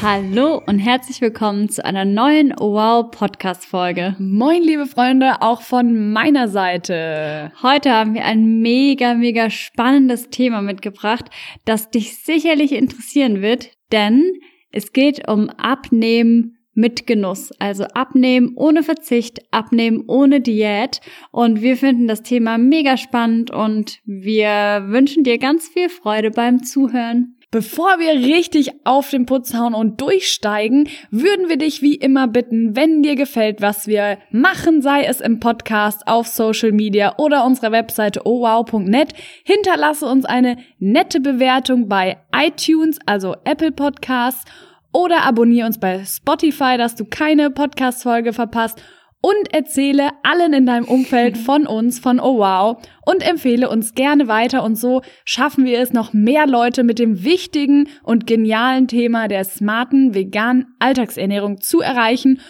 Hallo und herzlich willkommen zu einer neuen Wow Podcast Folge. Moin, liebe Freunde, auch von meiner Seite. Heute haben wir ein mega, mega spannendes Thema mitgebracht, das dich sicherlich interessieren wird, denn es geht um Abnehmen mit Genuss. Also abnehmen ohne Verzicht, abnehmen ohne Diät. Und wir finden das Thema mega spannend und wir wünschen dir ganz viel Freude beim Zuhören. Bevor wir richtig auf den Putz hauen und durchsteigen, würden wir dich wie immer bitten, wenn dir gefällt, was wir machen, sei es im Podcast, auf Social Media oder unserer Webseite owow.net, hinterlasse uns eine nette Bewertung bei iTunes, also Apple Podcasts, oder abonniere uns bei Spotify, dass du keine Podcast-Folge verpasst und erzähle allen in deinem Umfeld von uns, von Oh Wow und empfehle uns gerne weiter und so schaffen wir es, noch mehr Leute mit dem wichtigen und genialen Thema der smarten veganen Alltagsernährung zu erreichen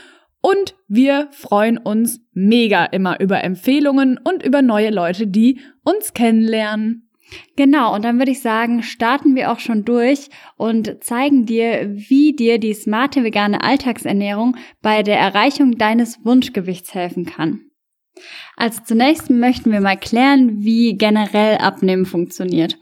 und wir freuen uns mega immer über Empfehlungen und über neue Leute, die uns kennenlernen. Genau, und dann würde ich sagen, starten wir auch schon durch und zeigen dir, wie dir die smarte vegane Alltagsernährung bei der Erreichung deines Wunschgewichts helfen kann. Also zunächst möchten wir mal klären, wie generell Abnehmen funktioniert.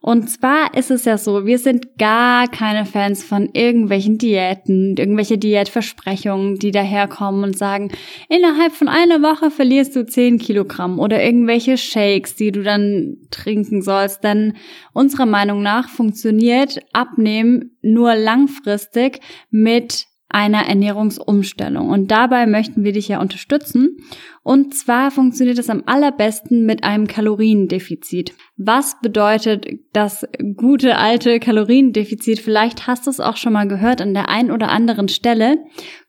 Und zwar ist es ja so, wir sind gar keine Fans von irgendwelchen Diäten, irgendwelche Diätversprechungen, die daherkommen und sagen, innerhalb von einer Woche verlierst du 10 Kilogramm oder irgendwelche Shakes, die du dann trinken sollst. Denn unserer Meinung nach funktioniert Abnehmen nur langfristig mit einer Ernährungsumstellung. Und dabei möchten wir dich ja unterstützen. Und zwar funktioniert es am allerbesten mit einem Kaloriendefizit. Was bedeutet das gute alte Kaloriendefizit? Vielleicht hast du es auch schon mal gehört an der einen oder anderen Stelle.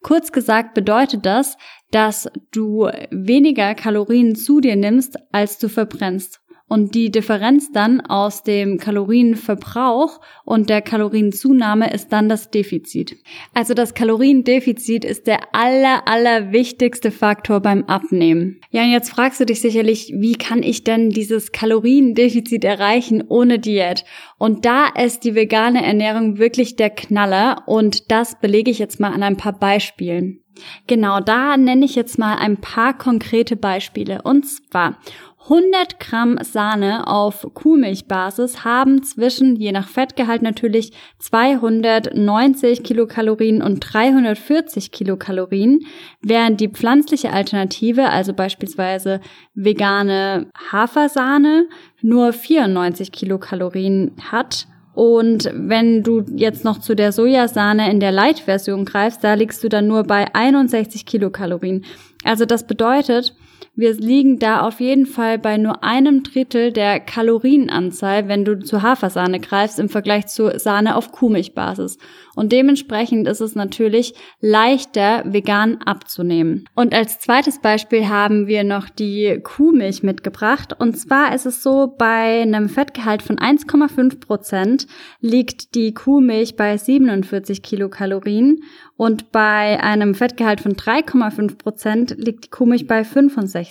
Kurz gesagt bedeutet das, dass du weniger Kalorien zu dir nimmst, als du verbrennst. Und die Differenz dann aus dem Kalorienverbrauch und der Kalorienzunahme ist dann das Defizit. Also das Kaloriendefizit ist der aller, aller wichtigste Faktor beim Abnehmen. Ja, und jetzt fragst du dich sicherlich, wie kann ich denn dieses Kaloriendefizit erreichen ohne Diät? Und da ist die vegane Ernährung wirklich der Knaller und das belege ich jetzt mal an ein paar Beispielen. Genau, da nenne ich jetzt mal ein paar konkrete Beispiele. Und zwar 100 Gramm Sahne auf Kuhmilchbasis haben zwischen, je nach Fettgehalt natürlich, 290 Kilokalorien und 340 Kilokalorien, während die pflanzliche Alternative, also beispielsweise vegane Hafersahne, nur 94 Kilokalorien hat. Und wenn du jetzt noch zu der Sojasahne in der Light-Version greifst, da liegst du dann nur bei 61 Kilokalorien. Also das bedeutet, wir liegen da auf jeden Fall bei nur einem Drittel der Kalorienanzahl, wenn du zu Hafersahne greifst, im Vergleich zu Sahne auf Kuhmilchbasis. Und dementsprechend ist es natürlich leichter, vegan abzunehmen. Und als zweites Beispiel haben wir noch die Kuhmilch mitgebracht. Und zwar ist es so, bei einem Fettgehalt von 1,5 Prozent liegt die Kuhmilch bei 47 Kilokalorien und bei einem Fettgehalt von 3,5 Prozent liegt die Kuhmilch bei 65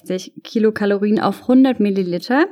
Kilokalorien auf 100 Milliliter,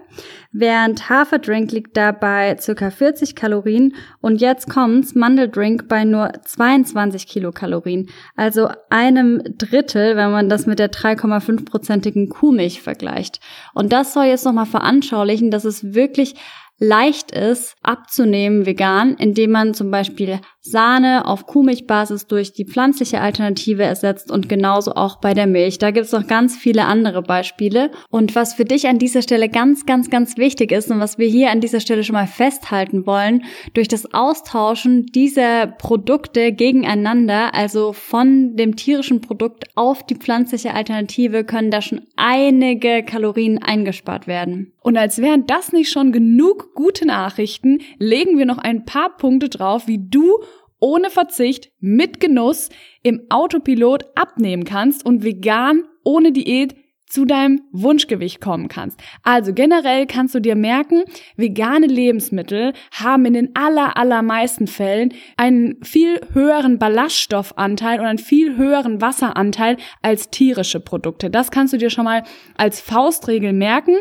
während Haferdrink liegt da bei ca. 40 Kalorien und jetzt kommt's, Mandeldrink bei nur 22 Kilokalorien, also einem Drittel, wenn man das mit der 3,5-prozentigen Kuhmilch vergleicht. Und das soll jetzt nochmal veranschaulichen, dass es wirklich leicht ist, abzunehmen vegan, indem man zum Beispiel Sahne auf Kuhmilchbasis durch die pflanzliche Alternative ersetzt und genauso auch bei der Milch. Da gibt es noch ganz viele andere Beispiele. Und was für dich an dieser Stelle ganz, ganz, ganz wichtig ist und was wir hier an dieser Stelle schon mal festhalten wollen, durch das Austauschen dieser Produkte gegeneinander, also von dem tierischen Produkt auf die pflanzliche Alternative, können da schon einige Kalorien eingespart werden. Und als wären das nicht schon genug gute Nachrichten, legen wir noch ein paar Punkte drauf, wie du ohne Verzicht, mit Genuss im Autopilot abnehmen kannst und vegan ohne Diät zu deinem Wunschgewicht kommen kannst. Also generell kannst du dir merken, vegane Lebensmittel haben in den aller, allermeisten Fällen einen viel höheren Ballaststoffanteil und einen viel höheren Wasseranteil als tierische Produkte. Das kannst du dir schon mal als Faustregel merken.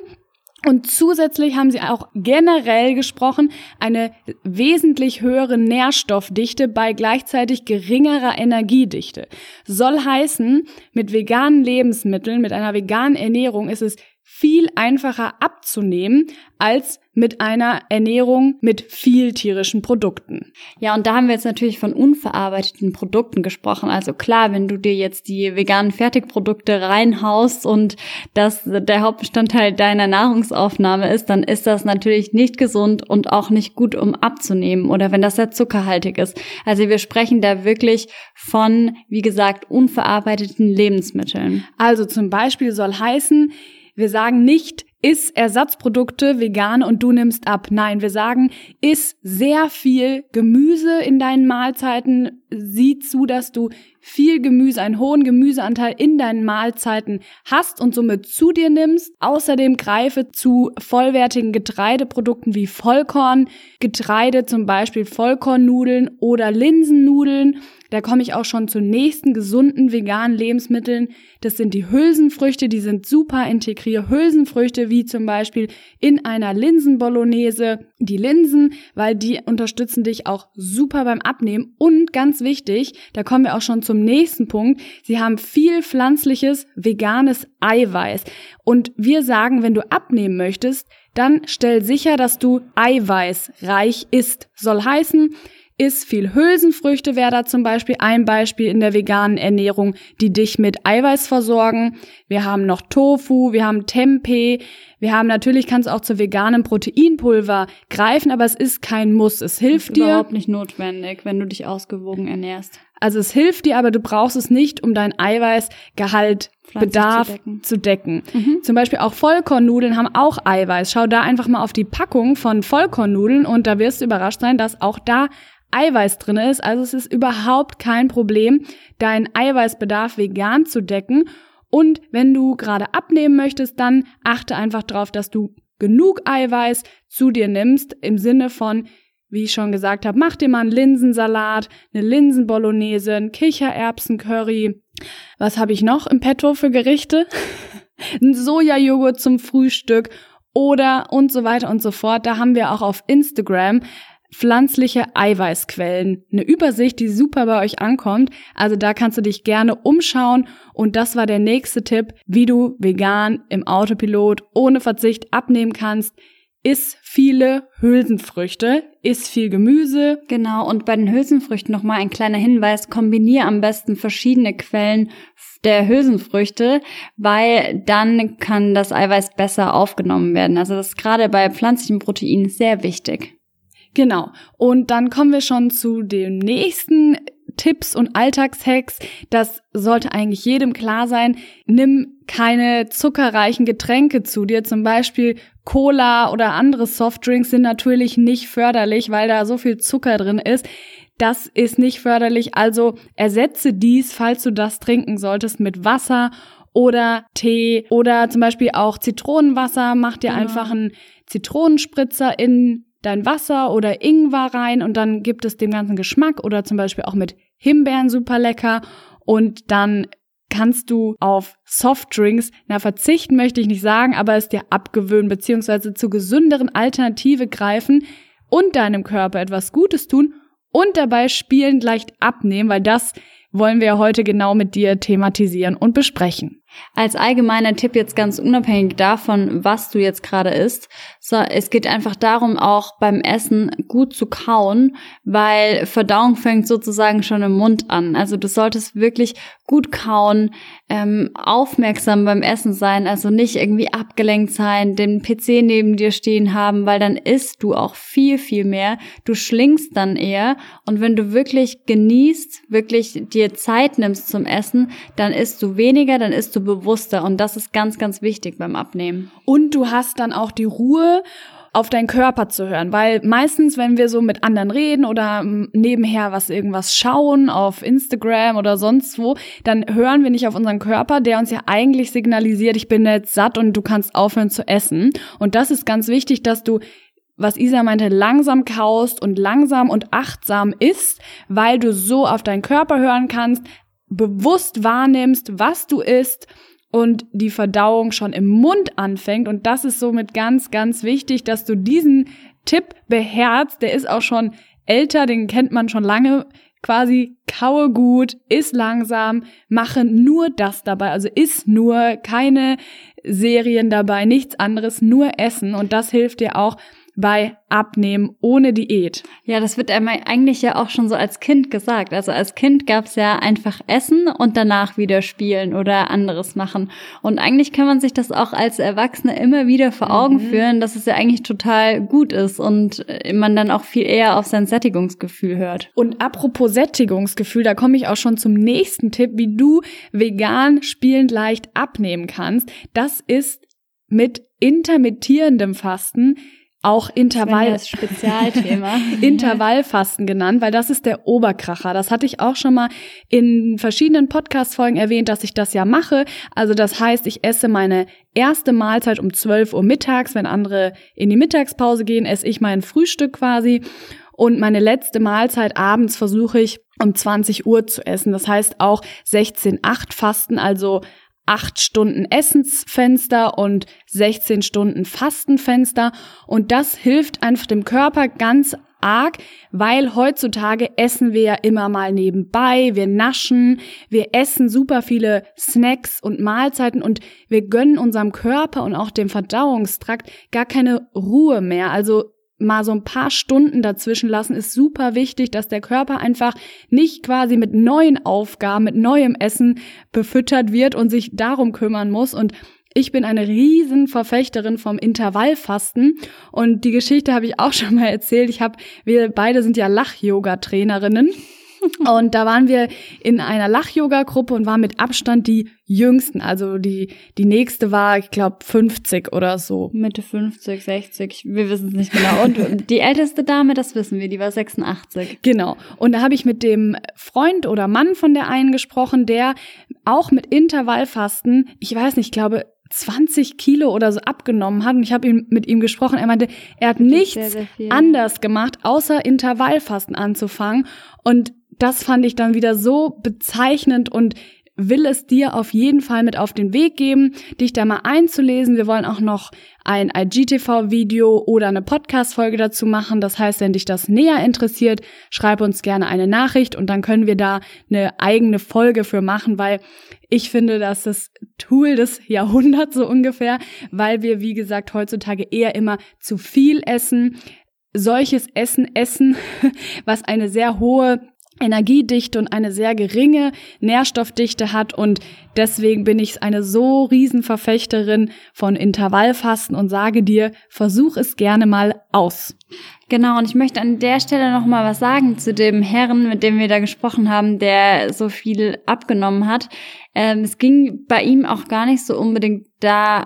Und zusätzlich haben sie auch generell gesprochen eine wesentlich höhere Nährstoffdichte bei gleichzeitig geringerer Energiedichte. Soll heißen, mit veganen Lebensmitteln, mit einer veganen Ernährung ist es viel einfacher abzunehmen als mit einer Ernährung mit viel tierischen Produkten. Ja, und da haben wir jetzt natürlich von unverarbeiteten Produkten gesprochen. Also klar, wenn du dir jetzt die veganen Fertigprodukte reinhaust und das der Hauptbestandteil deiner Nahrungsaufnahme ist, dann ist das natürlich nicht gesund und auch nicht gut, um abzunehmen oder wenn das sehr zuckerhaltig ist. Also wir sprechen da wirklich von, wie gesagt, unverarbeiteten Lebensmitteln. Also zum Beispiel soll heißen, wir sagen nicht, iss Ersatzprodukte vegan und du nimmst ab. Nein, wir sagen, iss sehr viel Gemüse in deinen Mahlzeiten. Sieh zu, dass du viel Gemüse, einen hohen Gemüseanteil in deinen Mahlzeiten hast und somit zu dir nimmst. Außerdem greife zu vollwertigen Getreideprodukten wie Vollkorn, Getreide, zum Beispiel Vollkornnudeln oder Linsennudeln da komme ich auch schon zu nächsten gesunden veganen Lebensmitteln. Das sind die Hülsenfrüchte, die sind super integriert. Hülsenfrüchte wie zum Beispiel in einer Linsenbolognese. Die Linsen, weil die unterstützen dich auch super beim Abnehmen. Und ganz wichtig, da kommen wir auch schon zum nächsten Punkt. Sie haben viel pflanzliches, veganes Eiweiß. Und wir sagen, wenn du abnehmen möchtest, dann stell sicher, dass du eiweißreich isst. Soll heißen, Iss viel Hülsenfrüchte wäre da zum Beispiel ein Beispiel in der veganen Ernährung, die dich mit Eiweiß versorgen. Wir haben noch Tofu, wir haben Tempeh, wir haben natürlich, kannst auch zu veganem Proteinpulver greifen, aber es ist kein Muss. Es hilft dir. Überhaupt nicht notwendig, wenn du dich ausgewogen ernährst. Also es hilft dir, aber du brauchst es nicht, um dein Eiweißgehalt Bedarf zu decken. Zu decken. Mhm. Zum Beispiel auch Vollkornnudeln haben auch Eiweiß. Schau da einfach mal auf die Packung von Vollkornnudeln und da wirst du überrascht sein, dass auch da Eiweiß drin ist. Also es ist überhaupt kein Problem, deinen Eiweißbedarf vegan zu decken. Und wenn du gerade abnehmen möchtest, dann achte einfach darauf, dass du genug Eiweiß zu dir nimmst, im Sinne von, wie ich schon gesagt habe, mach dir mal einen Linsensalat, eine Linsenbolognese, ein Kichererbsencurry. Was habe ich noch im Petto für Gerichte? ein Sojajoghurt zum Frühstück oder und so weiter und so fort. Da haben wir auch auf Instagram pflanzliche Eiweißquellen. Eine Übersicht, die super bei euch ankommt. Also da kannst du dich gerne umschauen. Und das war der nächste Tipp, wie du vegan im Autopilot ohne Verzicht abnehmen kannst. Iss viele Hülsenfrüchte, iss viel Gemüse. Genau, und bei den Hülsenfrüchten nochmal ein kleiner Hinweis, kombiniere am besten verschiedene Quellen der Hülsenfrüchte, weil dann kann das Eiweiß besser aufgenommen werden. Also das ist gerade bei pflanzlichen Proteinen sehr wichtig. Genau. Und dann kommen wir schon zu den nächsten Tipps und Alltagshacks. Das sollte eigentlich jedem klar sein. Nimm keine zuckerreichen Getränke zu dir. Zum Beispiel Cola oder andere Softdrinks sind natürlich nicht förderlich, weil da so viel Zucker drin ist. Das ist nicht förderlich. Also ersetze dies, falls du das trinken solltest, mit Wasser oder Tee oder zum Beispiel auch Zitronenwasser. Mach dir genau. einfach einen Zitronenspritzer in dein Wasser oder Ingwer rein und dann gibt es dem ganzen Geschmack oder zum Beispiel auch mit Himbeeren super lecker und dann kannst du auf Softdrinks, na verzichten möchte ich nicht sagen, aber es dir abgewöhnen beziehungsweise zu gesünderen Alternative greifen und deinem Körper etwas Gutes tun und dabei spielend leicht abnehmen, weil das wollen wir heute genau mit dir thematisieren und besprechen. Als allgemeiner Tipp jetzt ganz unabhängig davon, was du jetzt gerade isst, so, es geht einfach darum, auch beim Essen gut zu kauen, weil Verdauung fängt sozusagen schon im Mund an. Also du solltest wirklich gut kauen, ähm, aufmerksam beim Essen sein, also nicht irgendwie abgelenkt sein, den PC neben dir stehen haben, weil dann isst du auch viel, viel mehr. Du schlingst dann eher und wenn du wirklich genießt, wirklich dir Zeit nimmst zum Essen, dann isst du weniger, dann isst du bewusster und das ist ganz, ganz wichtig beim Abnehmen. Und du hast dann auch die Ruhe auf deinen Körper zu hören, weil meistens, wenn wir so mit anderen reden oder nebenher was irgendwas schauen auf Instagram oder sonst wo, dann hören wir nicht auf unseren Körper, der uns ja eigentlich signalisiert, ich bin jetzt satt und du kannst aufhören zu essen. Und das ist ganz wichtig, dass du was Isa meinte, langsam kaust und langsam und achtsam isst, weil du so auf deinen Körper hören kannst, bewusst wahrnimmst, was du isst und die Verdauung schon im Mund anfängt. Und das ist somit ganz, ganz wichtig, dass du diesen Tipp beherzt. Der ist auch schon älter, den kennt man schon lange. Quasi kaue gut, iss langsam, mache nur das dabei. Also iss nur, keine Serien dabei, nichts anderes, nur essen. Und das hilft dir auch, bei Abnehmen ohne Diät. Ja, das wird einmal eigentlich ja auch schon so als Kind gesagt. Also als Kind gab's ja einfach Essen und danach wieder spielen oder anderes machen. Und eigentlich kann man sich das auch als Erwachsene immer wieder vor Augen mhm. führen, dass es ja eigentlich total gut ist und man dann auch viel eher auf sein Sättigungsgefühl hört. Und apropos Sättigungsgefühl, da komme ich auch schon zum nächsten Tipp, wie du vegan spielend leicht abnehmen kannst. Das ist mit intermittierendem Fasten auch Intervall Spezialthema Intervallfasten genannt, weil das ist der Oberkracher. Das hatte ich auch schon mal in verschiedenen Podcast Folgen erwähnt, dass ich das ja mache. Also das heißt, ich esse meine erste Mahlzeit um 12 Uhr mittags, wenn andere in die Mittagspause gehen, esse ich mein Frühstück quasi und meine letzte Mahlzeit abends versuche ich um 20 Uhr zu essen. Das heißt auch 16-8 Fasten, also acht Stunden Essensfenster und 16 Stunden Fastenfenster. Und das hilft einfach dem Körper ganz arg, weil heutzutage essen wir ja immer mal nebenbei, wir naschen, wir essen super viele Snacks und Mahlzeiten und wir gönnen unserem Körper und auch dem Verdauungstrakt gar keine Ruhe mehr. Also mal so ein paar Stunden dazwischen lassen, ist super wichtig, dass der Körper einfach nicht quasi mit neuen Aufgaben, mit neuem Essen befüttert wird und sich darum kümmern muss. Und ich bin eine riesen Verfechterin vom Intervallfasten und die Geschichte habe ich auch schon mal erzählt. Ich habe, wir beide sind ja Lach-Yoga-Trainerinnen und da waren wir in einer Lach-Yoga-Gruppe und waren mit Abstand die jüngsten. Also die, die nächste war, ich glaube, 50 oder so. Mitte 50, 60, wir wissen es nicht genau. Und die älteste Dame, das wissen wir, die war 86. Genau. Und da habe ich mit dem Freund oder Mann von der einen gesprochen, der auch mit Intervallfasten, ich weiß nicht, ich glaube, 20 Kilo oder so abgenommen hat. Und ich habe ihn, mit ihm gesprochen. Er meinte, er hat nichts sehr, sehr anders gemacht, außer Intervallfasten anzufangen. Und das fand ich dann wieder so bezeichnend und will es dir auf jeden Fall mit auf den Weg geben, dich da mal einzulesen. Wir wollen auch noch ein IGTV-Video oder eine Podcast-Folge dazu machen. Das heißt, wenn dich das näher interessiert, schreib uns gerne eine Nachricht und dann können wir da eine eigene Folge für machen, weil ich finde, das ist das Tool des Jahrhunderts so ungefähr, weil wir, wie gesagt, heutzutage eher immer zu viel essen solches Essen essen, was eine sehr hohe Energiedichte und eine sehr geringe Nährstoffdichte hat und deswegen bin ich eine so Riesenverfechterin von Intervallfasten und sage dir, versuch es gerne mal aus. Genau, und ich möchte an der Stelle noch mal was sagen zu dem Herrn, mit dem wir da gesprochen haben, der so viel abgenommen hat. Ähm, es ging bei ihm auch gar nicht so unbedingt da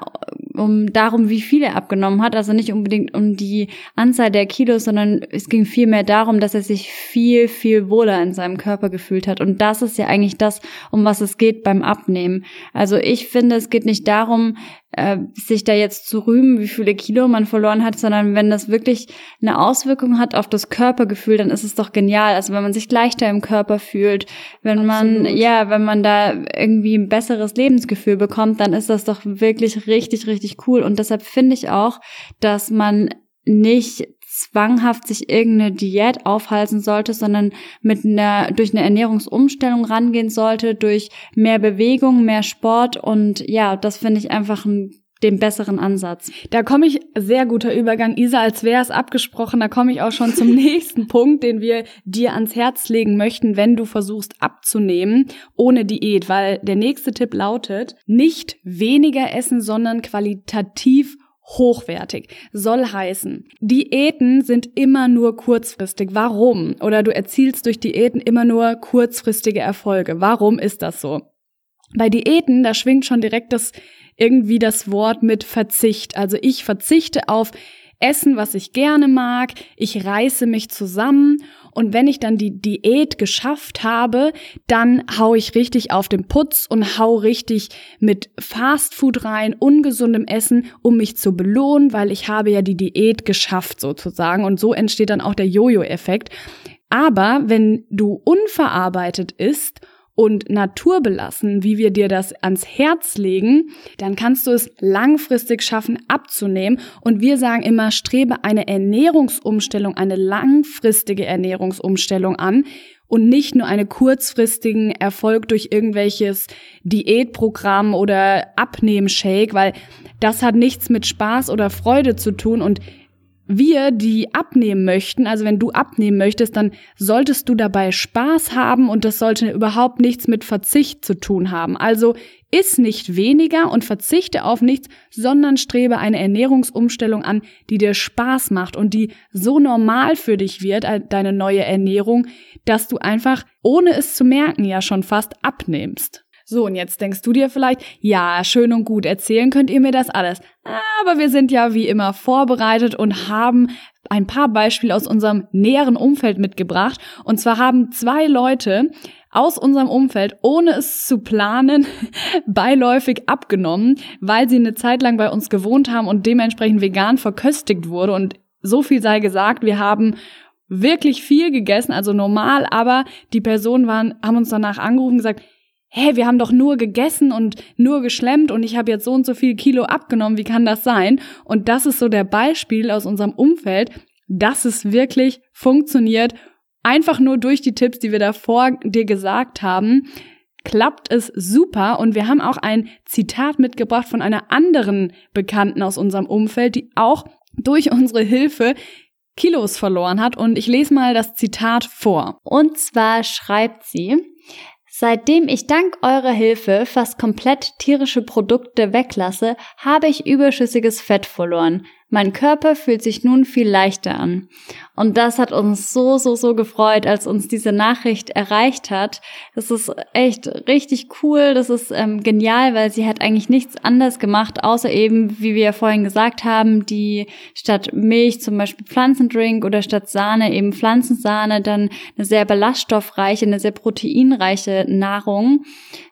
um darum, wie viel er abgenommen hat, also nicht unbedingt um die Anzahl der Kilos, sondern es ging vielmehr darum, dass er sich viel, viel wohler in seinem Körper gefühlt hat. Und das ist ja eigentlich das, um was es geht beim Abnehmen. Also ich finde, es geht nicht darum, äh, sich da jetzt zu rühmen, wie viele Kilo man verloren hat, sondern wenn das wirklich eine Auswirkung hat auf das Körpergefühl, dann ist es doch genial. Also wenn man sich leichter im Körper fühlt, wenn Absolut. man, ja, wenn man da irgendwie ein besseres Lebensgefühl bekommt, dann ist das doch wirklich richtig, richtig cool. Und deshalb finde ich auch, dass man nicht zwanghaft sich irgendeine Diät aufhalten sollte, sondern mit einer, durch eine Ernährungsumstellung rangehen sollte, durch mehr Bewegung, mehr Sport. Und ja, das finde ich einfach ein den besseren Ansatz. Da komme ich, sehr guter Übergang, Isa, als wäre es abgesprochen, da komme ich auch schon zum nächsten Punkt, den wir dir ans Herz legen möchten, wenn du versuchst abzunehmen ohne Diät, weil der nächste Tipp lautet, nicht weniger essen, sondern qualitativ hochwertig. Soll heißen, Diäten sind immer nur kurzfristig. Warum? Oder du erzielst durch Diäten immer nur kurzfristige Erfolge. Warum ist das so? Bei Diäten, da schwingt schon direkt das irgendwie das Wort mit Verzicht. Also ich verzichte auf essen, was ich gerne mag, ich reiße mich zusammen. Und wenn ich dann die Diät geschafft habe, dann hau ich richtig auf den Putz und hau richtig mit Fastfood rein, ungesundem Essen, um mich zu belohnen, weil ich habe ja die Diät geschafft sozusagen. Und so entsteht dann auch der Jojo-Effekt. Aber wenn du unverarbeitet isst und naturbelassen, wie wir dir das ans Herz legen, dann kannst du es langfristig schaffen abzunehmen. Und wir sagen immer, strebe eine Ernährungsumstellung, eine langfristige Ernährungsumstellung an und nicht nur einen kurzfristigen Erfolg durch irgendwelches Diätprogramm oder Abnehmshake, weil das hat nichts mit Spaß oder Freude zu tun und wir, die abnehmen möchten, also wenn du abnehmen möchtest, dann solltest du dabei Spaß haben und das sollte überhaupt nichts mit Verzicht zu tun haben. Also iss nicht weniger und verzichte auf nichts, sondern strebe eine Ernährungsumstellung an, die dir Spaß macht und die so normal für dich wird, äh, deine neue Ernährung, dass du einfach, ohne es zu merken, ja schon fast abnimmst. So, und jetzt denkst du dir vielleicht, ja, schön und gut, erzählen könnt ihr mir das alles. Aber wir sind ja wie immer vorbereitet und haben ein paar Beispiele aus unserem näheren Umfeld mitgebracht. Und zwar haben zwei Leute aus unserem Umfeld, ohne es zu planen, beiläufig abgenommen, weil sie eine Zeit lang bei uns gewohnt haben und dementsprechend vegan verköstigt wurde. Und so viel sei gesagt, wir haben wirklich viel gegessen, also normal, aber die Personen waren, haben uns danach angerufen und gesagt, hä, wir haben doch nur gegessen und nur geschlemmt und ich habe jetzt so und so viel Kilo abgenommen, wie kann das sein? Und das ist so der Beispiel aus unserem Umfeld, dass es wirklich funktioniert, einfach nur durch die Tipps, die wir davor dir gesagt haben, klappt es super und wir haben auch ein Zitat mitgebracht von einer anderen Bekannten aus unserem Umfeld, die auch durch unsere Hilfe Kilos verloren hat und ich lese mal das Zitat vor. Und zwar schreibt sie, Seitdem ich dank eurer Hilfe fast komplett tierische Produkte weglasse, habe ich überschüssiges Fett verloren. Mein Körper fühlt sich nun viel leichter an. Und das hat uns so, so, so gefreut, als uns diese Nachricht erreicht hat. Das ist echt richtig cool. Das ist ähm, genial, weil sie hat eigentlich nichts anderes gemacht, außer eben, wie wir ja vorhin gesagt haben, die statt Milch zum Beispiel Pflanzendrink oder statt Sahne eben Pflanzensahne, dann eine sehr ballaststoffreiche, eine sehr proteinreiche Nahrung,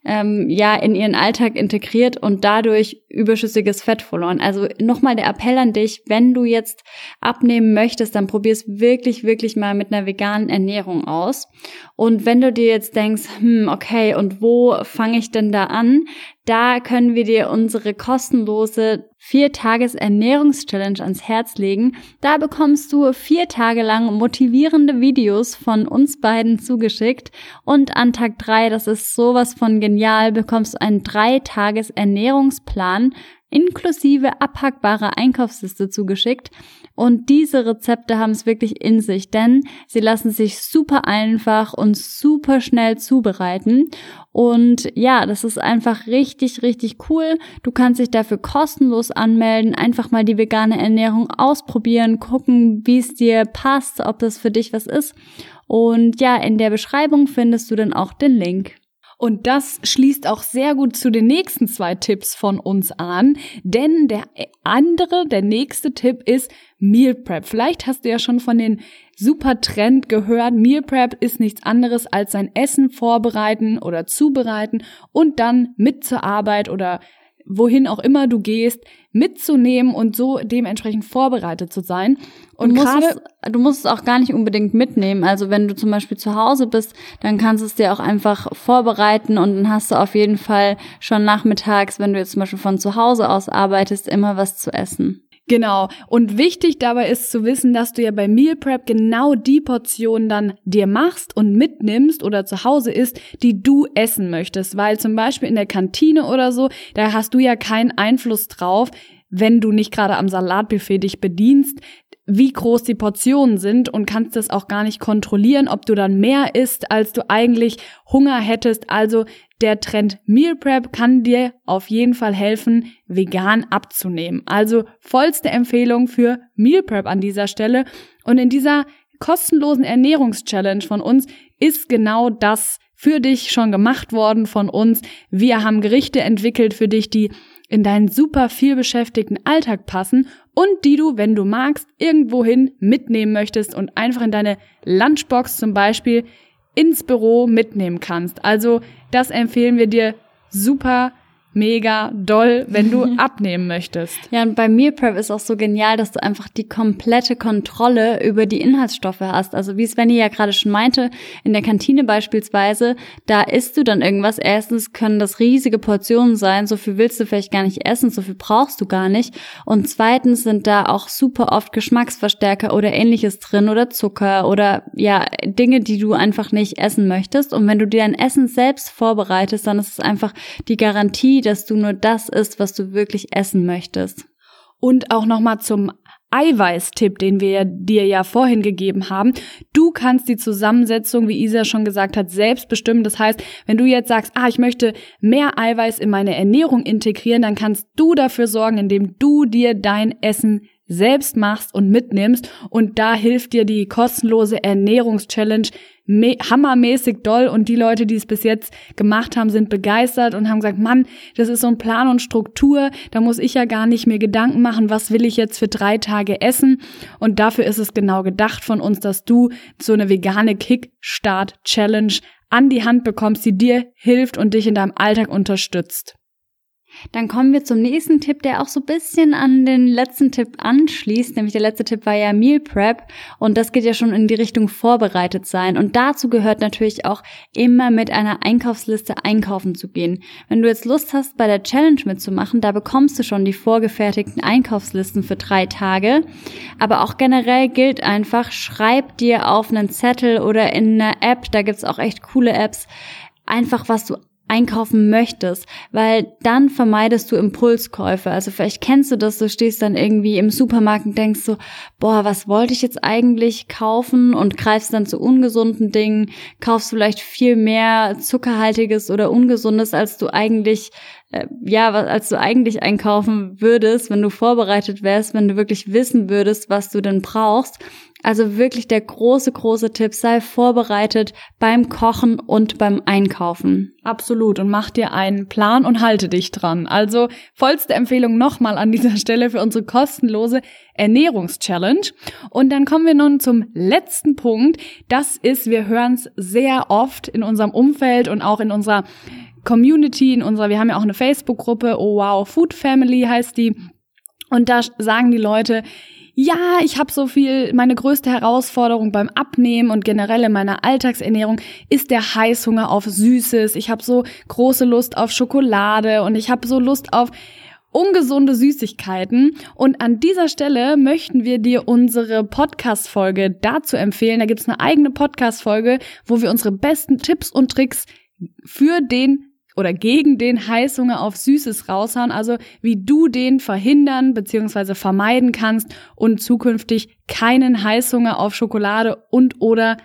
ähm, ja, in ihren Alltag integriert und dadurch überschüssiges Fett verloren. Also nochmal der Appell an dich, wenn du jetzt abnehmen möchtest, dann probier's wirklich, wirklich mal mit einer veganen Ernährung aus. Und wenn du dir jetzt denkst, hm, okay, und wo fange ich denn da an? Da können wir dir unsere kostenlose vier Tages Ernährungschallenge ans Herz legen. Da bekommst du vier Tage lang motivierende Videos von uns beiden zugeschickt. Und an Tag drei, das ist sowas von genial, bekommst du einen drei Tages Ernährungsplan inklusive abhackbarer Einkaufsliste zugeschickt. Und diese Rezepte haben es wirklich in sich, denn sie lassen sich super einfach und super schnell zubereiten. Und ja, das ist einfach richtig, richtig cool. Du kannst dich dafür kostenlos anmelden, einfach mal die vegane Ernährung ausprobieren, gucken, wie es dir passt, ob das für dich was ist. Und ja, in der Beschreibung findest du dann auch den Link. Und das schließt auch sehr gut zu den nächsten zwei Tipps von uns an, denn der andere, der nächste Tipp ist Meal Prep. Vielleicht hast du ja schon von den super Trend gehört. Meal Prep ist nichts anderes als sein Essen vorbereiten oder zubereiten und dann mit zur Arbeit oder wohin auch immer du gehst, mitzunehmen und so dementsprechend vorbereitet zu sein. Und du musst, es, du musst es auch gar nicht unbedingt mitnehmen. Also wenn du zum Beispiel zu Hause bist, dann kannst du es dir auch einfach vorbereiten und dann hast du auf jeden Fall schon nachmittags, wenn du jetzt zum Beispiel von zu Hause aus arbeitest, immer was zu essen. Genau. Und wichtig dabei ist zu wissen, dass du ja bei Meal Prep genau die Portion dann dir machst und mitnimmst oder zu Hause isst, die du essen möchtest. Weil zum Beispiel in der Kantine oder so, da hast du ja keinen Einfluss drauf, wenn du nicht gerade am Salatbuffet dich bedienst wie groß die Portionen sind und kannst das auch gar nicht kontrollieren, ob du dann mehr isst, als du eigentlich Hunger hättest. Also der Trend Meal Prep kann dir auf jeden Fall helfen, vegan abzunehmen. Also vollste Empfehlung für Meal Prep an dieser Stelle. Und in dieser kostenlosen Ernährungschallenge von uns ist genau das für dich schon gemacht worden von uns. Wir haben Gerichte entwickelt für dich, die in deinen super viel beschäftigten Alltag passen und die du, wenn du magst, irgendwohin mitnehmen möchtest und einfach in deine Lunchbox zum Beispiel ins Büro mitnehmen kannst. Also das empfehlen wir dir super mega doll, wenn du abnehmen möchtest. Ja, und bei Meal Prep ist auch so genial, dass du einfach die komplette Kontrolle über die Inhaltsstoffe hast. Also wie Svenny ja gerade schon meinte, in der Kantine beispielsweise, da isst du dann irgendwas. Erstens können das riesige Portionen sein, so viel willst du vielleicht gar nicht essen, so viel brauchst du gar nicht. Und zweitens sind da auch super oft Geschmacksverstärker oder ähnliches drin oder Zucker oder ja, Dinge, die du einfach nicht essen möchtest. Und wenn du dir dein Essen selbst vorbereitest, dann ist es einfach die Garantie, dass du nur das isst, was du wirklich essen möchtest. Und auch nochmal zum Eiweißtipp, den wir dir ja vorhin gegeben haben. Du kannst die Zusammensetzung, wie Isa schon gesagt hat, selbst bestimmen. Das heißt, wenn du jetzt sagst, ah, ich möchte mehr Eiweiß in meine Ernährung integrieren, dann kannst du dafür sorgen, indem du dir dein Essen selbst machst und mitnimmst. Und da hilft dir die kostenlose Ernährungschallenge hammermäßig doll. Und die Leute, die es bis jetzt gemacht haben, sind begeistert und haben gesagt, Mann, das ist so ein Plan und Struktur. Da muss ich ja gar nicht mehr Gedanken machen, was will ich jetzt für drei Tage essen. Und dafür ist es genau gedacht von uns, dass du so eine vegane Kickstart-Challenge an die Hand bekommst, die dir hilft und dich in deinem Alltag unterstützt. Dann kommen wir zum nächsten Tipp, der auch so ein bisschen an den letzten Tipp anschließt. Nämlich der letzte Tipp war ja Meal Prep und das geht ja schon in die Richtung vorbereitet sein. Und dazu gehört natürlich auch immer mit einer Einkaufsliste einkaufen zu gehen. Wenn du jetzt Lust hast, bei der Challenge mitzumachen, da bekommst du schon die vorgefertigten Einkaufslisten für drei Tage. Aber auch generell gilt einfach, schreib dir auf einen Zettel oder in einer App, da gibt's auch echt coole Apps, einfach was du einkaufen möchtest, weil dann vermeidest du Impulskäufe. Also vielleicht kennst du das, du stehst dann irgendwie im Supermarkt und denkst so, boah, was wollte ich jetzt eigentlich kaufen und greifst dann zu ungesunden Dingen, kaufst vielleicht viel mehr zuckerhaltiges oder ungesundes, als du eigentlich äh, ja, als du eigentlich einkaufen würdest, wenn du vorbereitet wärst, wenn du wirklich wissen würdest, was du denn brauchst. Also wirklich der große, große Tipp, sei vorbereitet beim Kochen und beim Einkaufen. Absolut. Und mach dir einen Plan und halte dich dran. Also vollste Empfehlung nochmal an dieser Stelle für unsere kostenlose Ernährungschallenge. Und dann kommen wir nun zum letzten Punkt. Das ist, wir hören es sehr oft in unserem Umfeld und auch in unserer Community, in unserer, wir haben ja auch eine Facebook-Gruppe, oh wow, Food Family heißt die. Und da sagen die Leute, ja, ich habe so viel, meine größte Herausforderung beim Abnehmen und generell in meiner Alltagsernährung ist der Heißhunger auf Süßes. Ich habe so große Lust auf Schokolade und ich habe so Lust auf ungesunde Süßigkeiten. Und an dieser Stelle möchten wir dir unsere Podcast-Folge dazu empfehlen. Da gibt's eine eigene Podcast-Folge, wo wir unsere besten Tipps und Tricks für den oder gegen den Heißhunger auf Süßes raushauen, also wie du den verhindern bzw. vermeiden kannst und zukünftig keinen Heißhunger auf Schokolade und oder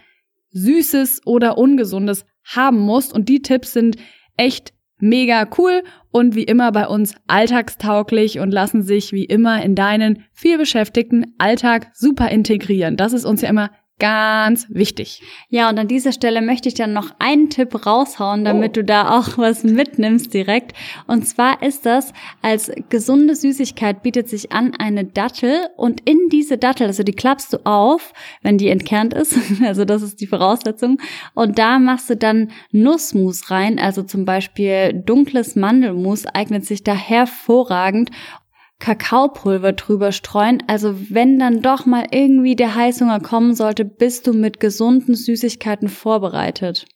Süßes oder Ungesundes haben musst. Und die Tipps sind echt mega cool und wie immer bei uns alltagstauglich und lassen sich wie immer in deinen vielbeschäftigten Alltag super integrieren. Das ist uns ja immer Ganz wichtig. Ja, und an dieser Stelle möchte ich dann noch einen Tipp raushauen, damit oh. du da auch was mitnimmst direkt. Und zwar ist das, als gesunde Süßigkeit bietet sich an eine Dattel und in diese Dattel, also die klappst du auf, wenn die entkernt ist, also das ist die Voraussetzung, und da machst du dann Nussmus rein, also zum Beispiel dunkles Mandelmus eignet sich da hervorragend Kakaopulver drüber streuen. Also wenn dann doch mal irgendwie der Heißhunger kommen sollte, bist du mit gesunden Süßigkeiten vorbereitet.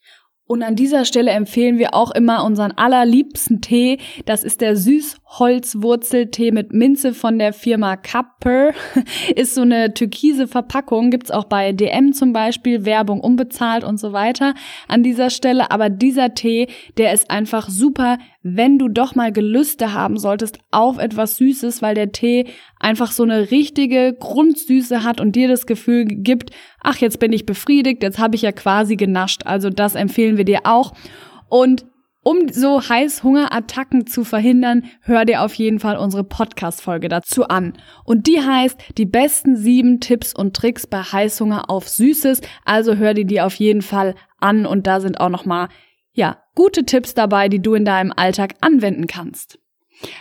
Und an dieser Stelle empfehlen wir auch immer unseren allerliebsten Tee. Das ist der Süßholzwurzeltee mit Minze von der Firma Kapper. Ist so eine türkise Verpackung, gibt's auch bei DM zum Beispiel, Werbung unbezahlt und so weiter an dieser Stelle. Aber dieser Tee, der ist einfach super, wenn du doch mal Gelüste haben solltest auf etwas Süßes, weil der Tee einfach so eine richtige Grundsüße hat und dir das Gefühl gibt, ach, jetzt bin ich befriedigt, jetzt habe ich ja quasi genascht. Also das empfehlen wir dir auch. Und um so Heißhungerattacken zu verhindern, hör dir auf jeden Fall unsere Podcast-Folge dazu an. Und die heißt die besten sieben Tipps und Tricks bei Heißhunger auf Süßes. Also hör dir die auf jeden Fall an und da sind auch nochmal, ja, gute Tipps dabei, die du in deinem Alltag anwenden kannst.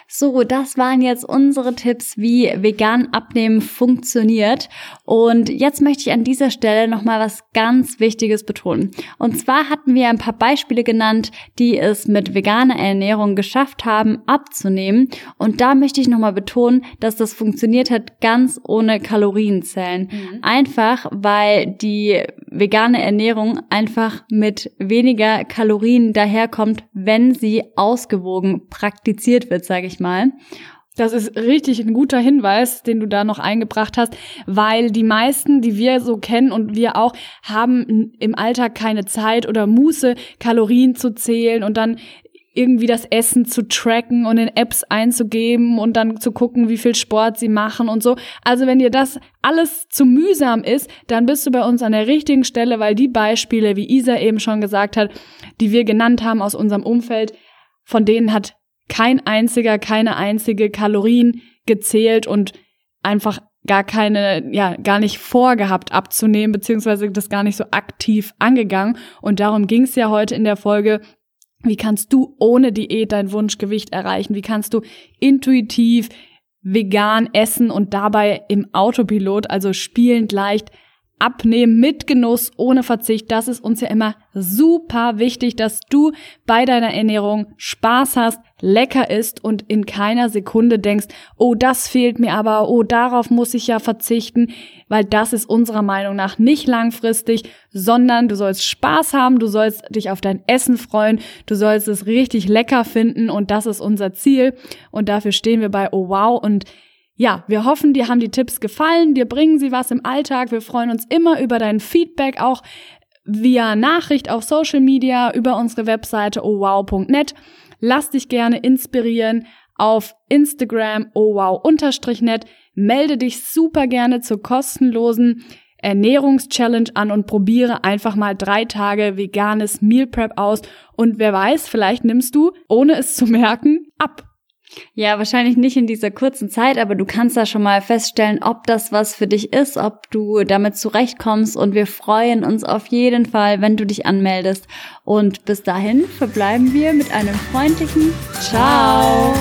So, das waren jetzt unsere Tipps, wie vegan abnehmen funktioniert. Und jetzt möchte ich an dieser Stelle nochmal was ganz Wichtiges betonen. Und zwar hatten wir ein paar Beispiele genannt, die es mit veganer Ernährung geschafft haben, abzunehmen. Und da möchte ich nochmal betonen, dass das funktioniert hat ganz ohne Kalorienzellen. Mhm. Einfach, weil die vegane Ernährung einfach mit weniger Kalorien daherkommt, wenn sie ausgewogen praktiziert wird, sage ich mal. Das ist richtig ein guter Hinweis, den du da noch eingebracht hast, weil die meisten, die wir so kennen und wir auch, haben im Alltag keine Zeit oder Muße, Kalorien zu zählen und dann irgendwie das Essen zu tracken und in Apps einzugeben und dann zu gucken, wie viel Sport sie machen und so. Also wenn dir das alles zu mühsam ist, dann bist du bei uns an der richtigen Stelle, weil die Beispiele, wie Isa eben schon gesagt hat, die wir genannt haben aus unserem Umfeld, von denen hat kein einziger, keine einzige Kalorien gezählt und einfach gar keine, ja, gar nicht vorgehabt abzunehmen, beziehungsweise das gar nicht so aktiv angegangen. Und darum ging es ja heute in der Folge. Wie kannst du ohne Diät dein Wunschgewicht erreichen? Wie kannst du intuitiv vegan essen und dabei im Autopilot, also spielend leicht, Abnehmen mit Genuss, ohne Verzicht, das ist uns ja immer super wichtig, dass du bei deiner Ernährung Spaß hast, lecker isst und in keiner Sekunde denkst, oh, das fehlt mir aber, oh, darauf muss ich ja verzichten, weil das ist unserer Meinung nach nicht langfristig, sondern du sollst Spaß haben, du sollst dich auf dein Essen freuen, du sollst es richtig lecker finden und das ist unser Ziel und dafür stehen wir bei Oh Wow und ja, wir hoffen, dir haben die Tipps gefallen, dir bringen sie was im Alltag. Wir freuen uns immer über dein Feedback, auch via Nachricht auf Social Media, über unsere Webseite ohwow.net. Lass dich gerne inspirieren auf Instagram ohwow-net. Melde dich super gerne zur kostenlosen Ernährungschallenge an und probiere einfach mal drei Tage veganes Meal Prep aus. Und wer weiß, vielleicht nimmst du, ohne es zu merken, ab. Ja, wahrscheinlich nicht in dieser kurzen Zeit, aber du kannst da schon mal feststellen, ob das was für dich ist, ob du damit zurechtkommst und wir freuen uns auf jeden Fall, wenn du dich anmeldest. Und bis dahin verbleiben wir mit einem freundlichen Ciao.